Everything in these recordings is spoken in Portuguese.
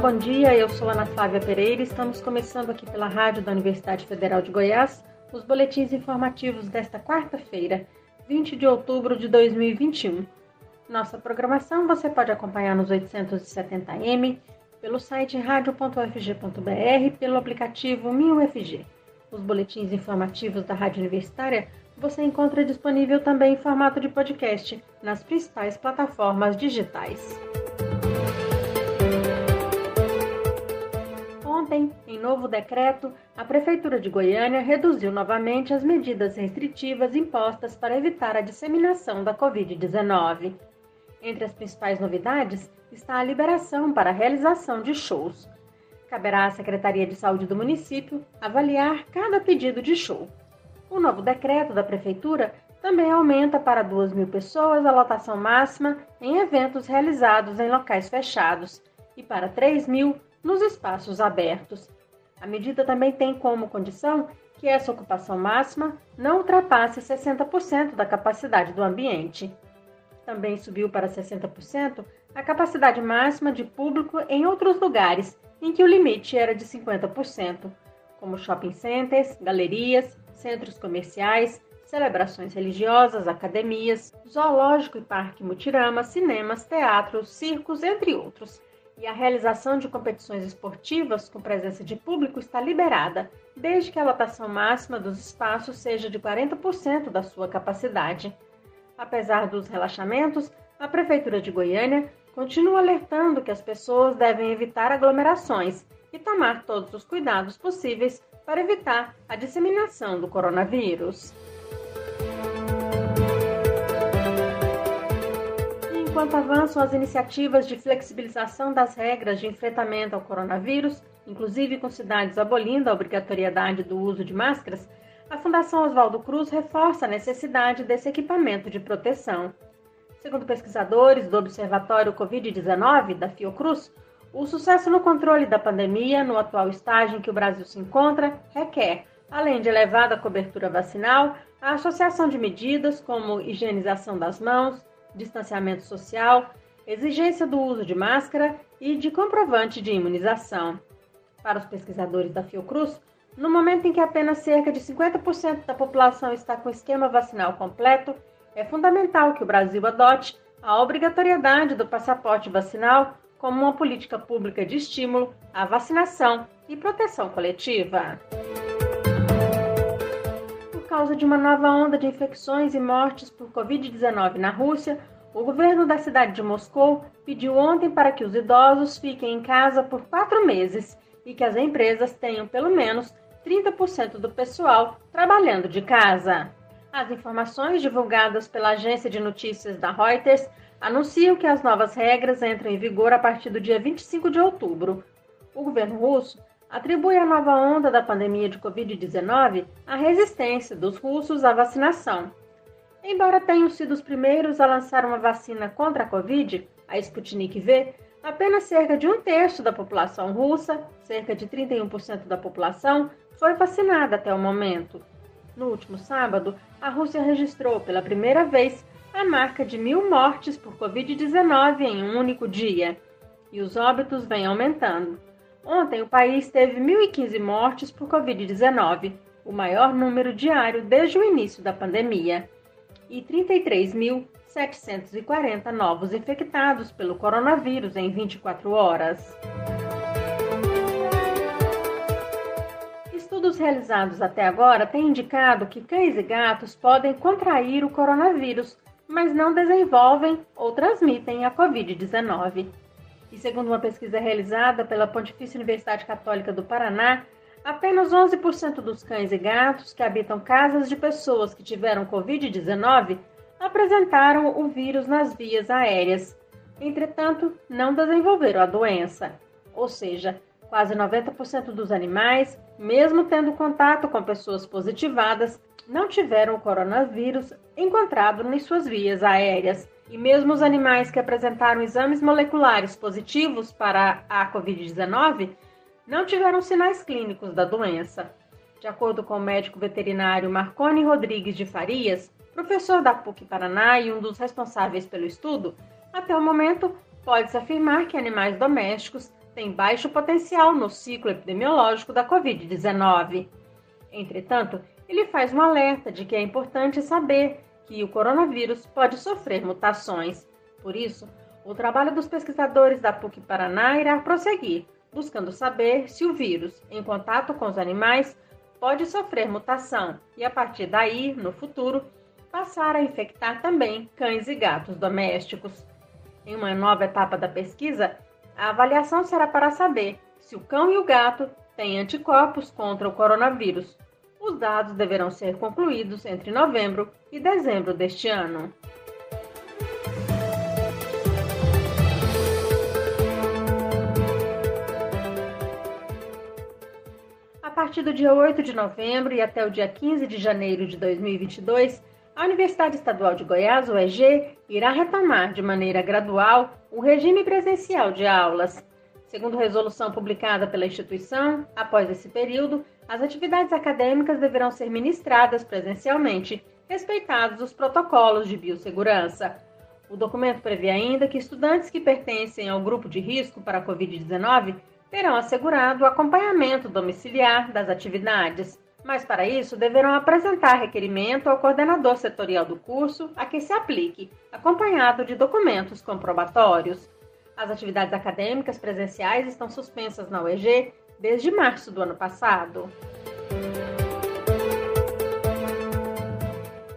bom dia. Eu sou Ana Flávia Pereira. Estamos começando aqui pela rádio da Universidade Federal de Goiás os boletins informativos desta quarta-feira, 20 de outubro de 2021. Nossa programação você pode acompanhar nos 870m, pelo site radio.ufg.br, pelo aplicativo MinUFG. Os boletins informativos da Rádio Universitária você encontra disponível também em formato de podcast nas principais plataformas digitais. Ontem, em novo decreto, a Prefeitura de Goiânia reduziu novamente as medidas restritivas impostas para evitar a disseminação da Covid-19. Entre as principais novidades está a liberação para a realização de shows. Caberá à Secretaria de Saúde do município avaliar cada pedido de show. O novo decreto da Prefeitura também aumenta para 2 mil pessoas a lotação máxima em eventos realizados em locais fechados e para 3 mil nos espaços abertos. A medida também tem como condição que essa ocupação máxima não ultrapasse 60% da capacidade do ambiente. Também subiu para 60% a capacidade máxima de público em outros lugares em que o limite era de 50%, como shopping centers, galerias, centros comerciais, celebrações religiosas, academias, zoológico e parque Mutirama, cinemas, teatros, circos, entre outros e a realização de competições esportivas com presença de público está liberada, desde que a lotação máxima dos espaços seja de 40% da sua capacidade. Apesar dos relaxamentos, a Prefeitura de Goiânia continua alertando que as pessoas devem evitar aglomerações e tomar todos os cuidados possíveis para evitar a disseminação do coronavírus. Enquanto avançam as iniciativas de flexibilização das regras de enfrentamento ao coronavírus, inclusive com cidades abolindo a obrigatoriedade do uso de máscaras, a Fundação Oswaldo Cruz reforça a necessidade desse equipamento de proteção. Segundo pesquisadores do Observatório Covid-19 da Fiocruz, o sucesso no controle da pandemia, no atual estágio em que o Brasil se encontra, requer, além de elevada cobertura vacinal, a associação de medidas como higienização das mãos, distanciamento social, exigência do uso de máscara e de comprovante de imunização. Para os pesquisadores da Fiocruz, no momento em que apenas cerca de 50% da população está com esquema vacinal completo, é fundamental que o Brasil adote a obrigatoriedade do passaporte vacinal como uma política pública de estímulo à vacinação e proteção coletiva causa de uma nova onda de infecções e mortes por Covid-19 na Rússia, o governo da cidade de Moscou pediu ontem para que os idosos fiquem em casa por quatro meses e que as empresas tenham pelo menos 30% do pessoal trabalhando de casa. As informações divulgadas pela agência de notícias da Reuters anunciam que as novas regras entram em vigor a partir do dia 25 de outubro. O governo russo atribui a nova onda da pandemia de Covid-19 à resistência dos russos à vacinação. Embora tenham sido os primeiros a lançar uma vacina contra a Covid, a Sputnik V, apenas cerca de um terço da população russa, cerca de 31% da população, foi vacinada até o momento. No último sábado, a Rússia registrou pela primeira vez a marca de mil mortes por Covid-19 em um único dia, e os óbitos vêm aumentando. Ontem, o país teve 1.015 mortes por Covid-19, o maior número diário desde o início da pandemia, e 33.740 novos infectados pelo coronavírus em 24 horas. Estudos realizados até agora têm indicado que cães e gatos podem contrair o coronavírus, mas não desenvolvem ou transmitem a Covid-19. E segundo uma pesquisa realizada pela Pontifícia Universidade Católica do Paraná, apenas 11% dos cães e gatos que habitam casas de pessoas que tiveram Covid-19 apresentaram o vírus nas vias aéreas. Entretanto, não desenvolveram a doença. Ou seja, quase 90% dos animais, mesmo tendo contato com pessoas positivadas, não tiveram o coronavírus encontrado em suas vias aéreas. E mesmo os animais que apresentaram exames moleculares positivos para a Covid-19 não tiveram sinais clínicos da doença. De acordo com o médico veterinário Marconi Rodrigues de Farias, professor da PUC Paraná e um dos responsáveis pelo estudo, até o momento pode-se afirmar que animais domésticos tem baixo potencial no ciclo epidemiológico da Covid-19. Entretanto, ele faz um alerta de que é importante saber que o coronavírus pode sofrer mutações. Por isso, o trabalho dos pesquisadores da PUC Paraná irá prosseguir, buscando saber se o vírus, em contato com os animais, pode sofrer mutação e, a partir daí, no futuro, passar a infectar também cães e gatos domésticos. Em uma nova etapa da pesquisa, a avaliação será para saber se o cão e o gato têm anticorpos contra o coronavírus. Os dados deverão ser concluídos entre novembro e dezembro deste ano. A partir do dia 8 de novembro e até o dia 15 de janeiro de 2022, a Universidade Estadual de Goiás, UEG, irá retomar de maneira gradual o regime presencial de aulas. Segundo resolução publicada pela instituição, após esse período, as atividades acadêmicas deverão ser ministradas presencialmente, respeitados os protocolos de biossegurança. O documento prevê ainda que estudantes que pertencem ao grupo de risco para a Covid-19 terão assegurado o acompanhamento domiciliar das atividades mas para isso deverão apresentar requerimento ao coordenador setorial do curso a que se aplique, acompanhado de documentos comprobatórios. As atividades acadêmicas presenciais estão suspensas na UEG desde março do ano passado.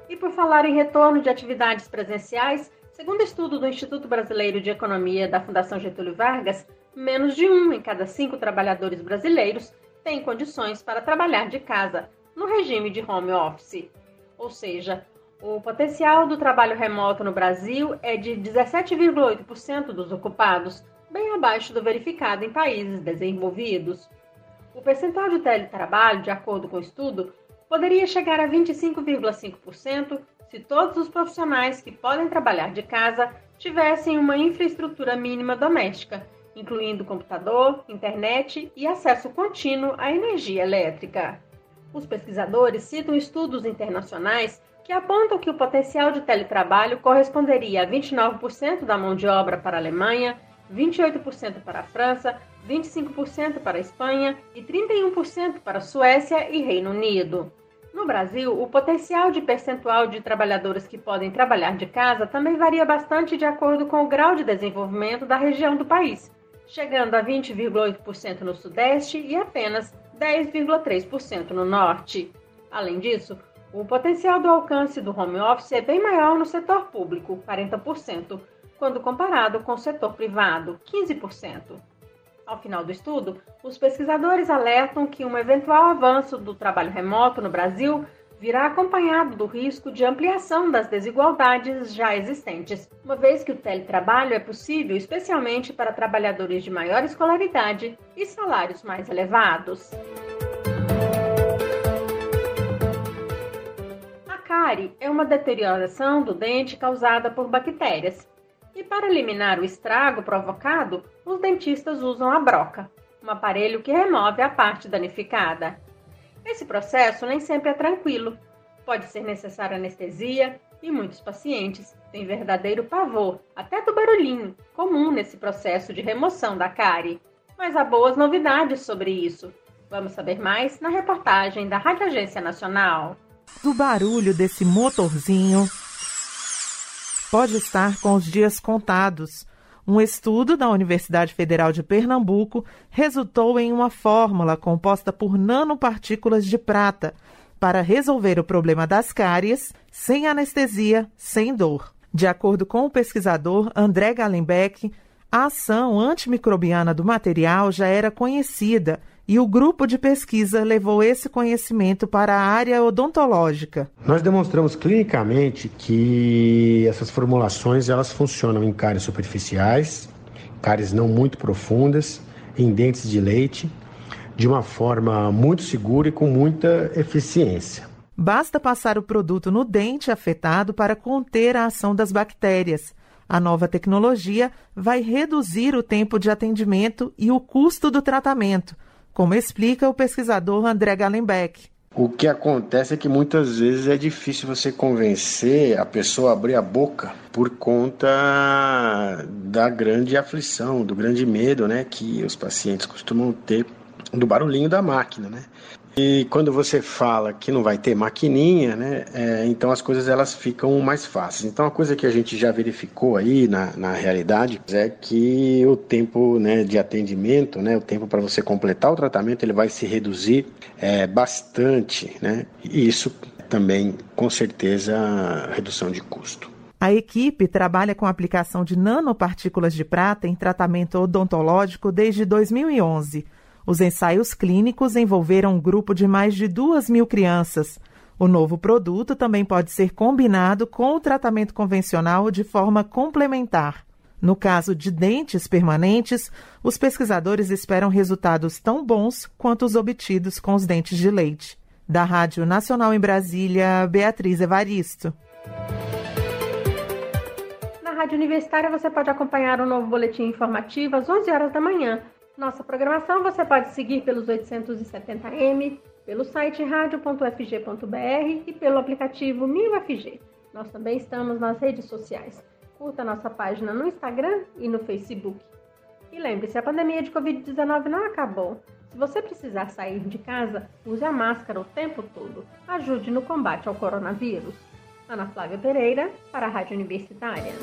E por falar em retorno de atividades presenciais, segundo estudo do Instituto Brasileiro de Economia da Fundação Getúlio Vargas, menos de um em cada cinco trabalhadores brasileiros têm condições para trabalhar de casa no regime de home office. Ou seja, o potencial do trabalho remoto no Brasil é de 17,8% dos ocupados, bem abaixo do verificado em países desenvolvidos. O percentual de teletrabalho, de acordo com o estudo, poderia chegar a 25,5% se todos os profissionais que podem trabalhar de casa tivessem uma infraestrutura mínima doméstica incluindo computador, internet e acesso contínuo à energia elétrica. Os pesquisadores citam estudos internacionais que apontam que o potencial de teletrabalho corresponderia a 29% da mão de obra para a Alemanha, 28% para a França, 25% para a Espanha e 31% para a Suécia e Reino Unido. No Brasil, o potencial de percentual de trabalhadores que podem trabalhar de casa também varia bastante de acordo com o grau de desenvolvimento da região do país chegando a 20,8% no Sudeste e apenas 10,3% no Norte. Além disso, o potencial do alcance do home office é bem maior no setor público, 40%, quando comparado com o setor privado, 15%. Ao final do estudo, os pesquisadores alertam que um eventual avanço do trabalho remoto no Brasil virá acompanhado do risco de ampliação das desigualdades já existentes, uma vez que o teletrabalho é possível especialmente para trabalhadores de maior escolaridade e salários mais elevados. Cárie é uma deterioração do dente causada por bactérias. E para eliminar o estrago provocado, os dentistas usam a broca, um aparelho que remove a parte danificada. Esse processo nem sempre é tranquilo. Pode ser necessária anestesia e muitos pacientes têm verdadeiro pavor, até do barulhinho, comum nesse processo de remoção da cárie. Mas há boas novidades sobre isso. Vamos saber mais na reportagem da Rádio Agência Nacional. Do barulho desse motorzinho pode estar com os dias contados. Um estudo da Universidade Federal de Pernambuco resultou em uma fórmula composta por nanopartículas de prata para resolver o problema das cáries sem anestesia, sem dor. De acordo com o pesquisador André Gallenbeck, a ação antimicrobiana do material já era conhecida e o grupo de pesquisa levou esse conhecimento para a área odontológica. Nós demonstramos clinicamente que essas formulações elas funcionam em cáries superficiais, cáries não muito profundas, em dentes de leite, de uma forma muito segura e com muita eficiência. Basta passar o produto no dente afetado para conter a ação das bactérias. A nova tecnologia vai reduzir o tempo de atendimento e o custo do tratamento como explica o pesquisador André Gallenbeck. O que acontece é que muitas vezes é difícil você convencer a pessoa a abrir a boca por conta da grande aflição, do grande medo, né, que os pacientes costumam ter do barulhinho da máquina, né? E quando você fala que não vai ter maquininha, né, é, então as coisas elas ficam mais fáceis. Então a coisa que a gente já verificou aí na, na realidade é que o tempo né, de atendimento, né, o tempo para você completar o tratamento, ele vai se reduzir é, bastante, né? E isso também, com certeza, redução de custo. A equipe trabalha com a aplicação de nanopartículas de prata em tratamento odontológico desde 2011. Os ensaios clínicos envolveram um grupo de mais de duas mil crianças. O novo produto também pode ser combinado com o tratamento convencional de forma complementar. No caso de dentes permanentes, os pesquisadores esperam resultados tão bons quanto os obtidos com os dentes de leite. Da Rádio Nacional em Brasília, Beatriz Evaristo. Na Rádio Universitária você pode acompanhar o um novo boletim informativo às 11 horas da manhã. Nossa programação você pode seguir pelos 870m, pelo site radio.fg.br e pelo aplicativo MilFG. Nós também estamos nas redes sociais. Curta nossa página no Instagram e no Facebook. E lembre-se, a pandemia de Covid-19 não acabou. Se você precisar sair de casa, use a máscara o tempo todo. Ajude no combate ao coronavírus. Ana Flávia Pereira, para a Rádio Universitária.